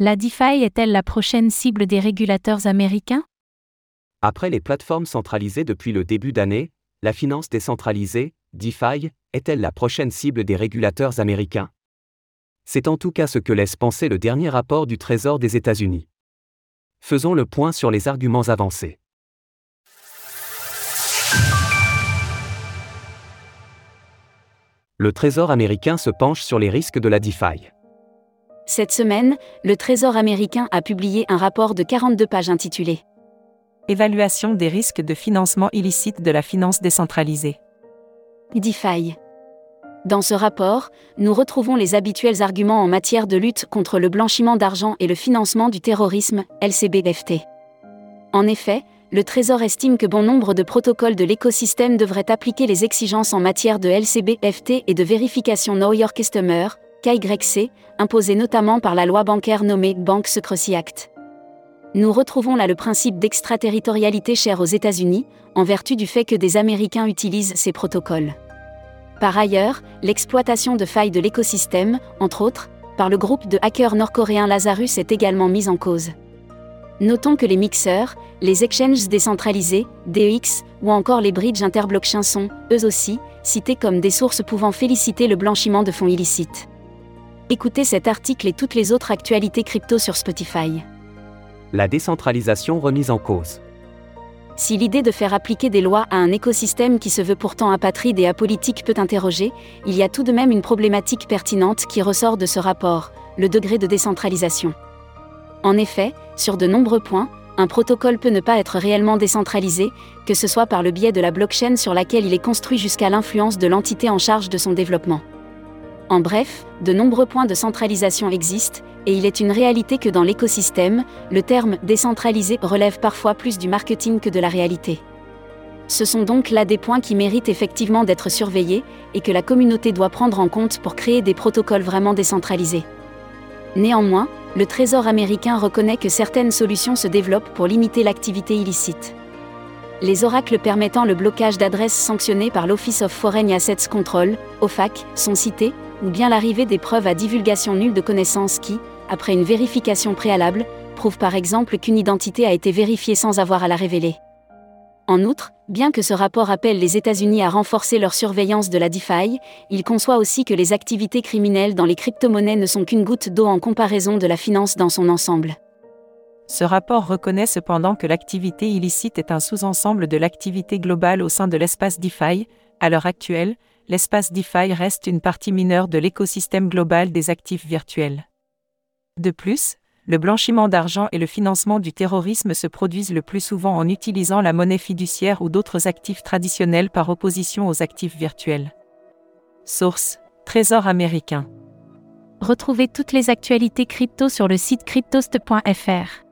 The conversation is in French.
La DeFi est-elle la prochaine cible des régulateurs américains? Après les plateformes centralisées depuis le début d'année, la finance décentralisée, DeFi, est-elle la prochaine cible des régulateurs américains? C'est en tout cas ce que laisse penser le dernier rapport du Trésor des États-Unis. Faisons le point sur les arguments avancés. Le Trésor américain se penche sur les risques de la DeFi. Cette semaine, le Trésor américain a publié un rapport de 42 pages intitulé Évaluation des risques de financement illicite de la finance décentralisée. DeFi. Dans ce rapport, nous retrouvons les habituels arguments en matière de lutte contre le blanchiment d'argent et le financement du terrorisme, LCBFT. En effet, le Trésor estime que bon nombre de protocoles de l'écosystème devraient appliquer les exigences en matière de LCBFT et de vérification Know Your Customer, KYC, imposées notamment par la loi bancaire nommée Bank Secrecy Act. Nous retrouvons là le principe d'extraterritorialité cher aux États-Unis, en vertu du fait que des Américains utilisent ces protocoles. Par ailleurs, l'exploitation de failles de l'écosystème, entre autres, par le groupe de hackers nord-coréens Lazarus est également mise en cause. Notons que les mixeurs, les exchanges décentralisés, DEX, ou encore les bridges interblockchains sont, eux aussi, cités comme des sources pouvant féliciter le blanchiment de fonds illicites. Écoutez cet article et toutes les autres actualités crypto sur Spotify. La décentralisation remise en cause. Si l'idée de faire appliquer des lois à un écosystème qui se veut pourtant apatride et apolitique peut interroger, il y a tout de même une problématique pertinente qui ressort de ce rapport, le degré de décentralisation. En effet, sur de nombreux points, un protocole peut ne pas être réellement décentralisé, que ce soit par le biais de la blockchain sur laquelle il est construit jusqu'à l'influence de l'entité en charge de son développement. En bref, de nombreux points de centralisation existent, et il est une réalité que dans l'écosystème, le terme décentralisé relève parfois plus du marketing que de la réalité. Ce sont donc là des points qui méritent effectivement d'être surveillés, et que la communauté doit prendre en compte pour créer des protocoles vraiment décentralisés. Néanmoins, le Trésor américain reconnaît que certaines solutions se développent pour limiter l'activité illicite. Les oracles permettant le blocage d'adresses sanctionnées par l'Office of Foreign Assets Control, OFAC, sont cités, ou bien l'arrivée des preuves à divulgation nulle de connaissances qui, après une vérification préalable, prouvent par exemple qu'une identité a été vérifiée sans avoir à la révéler. En outre, bien que ce rapport appelle les États-Unis à renforcer leur surveillance de la DeFi, il conçoit aussi que les activités criminelles dans les crypto-monnaies ne sont qu'une goutte d'eau en comparaison de la finance dans son ensemble. Ce rapport reconnaît cependant que l'activité illicite est un sous-ensemble de l'activité globale au sein de l'espace DeFi. À l'heure actuelle, l'espace DeFi reste une partie mineure de l'écosystème global des actifs virtuels. De plus, le blanchiment d'argent et le financement du terrorisme se produisent le plus souvent en utilisant la monnaie fiduciaire ou d'autres actifs traditionnels par opposition aux actifs virtuels. Source Trésor américain. Retrouvez toutes les actualités crypto sur le site cryptost.fr.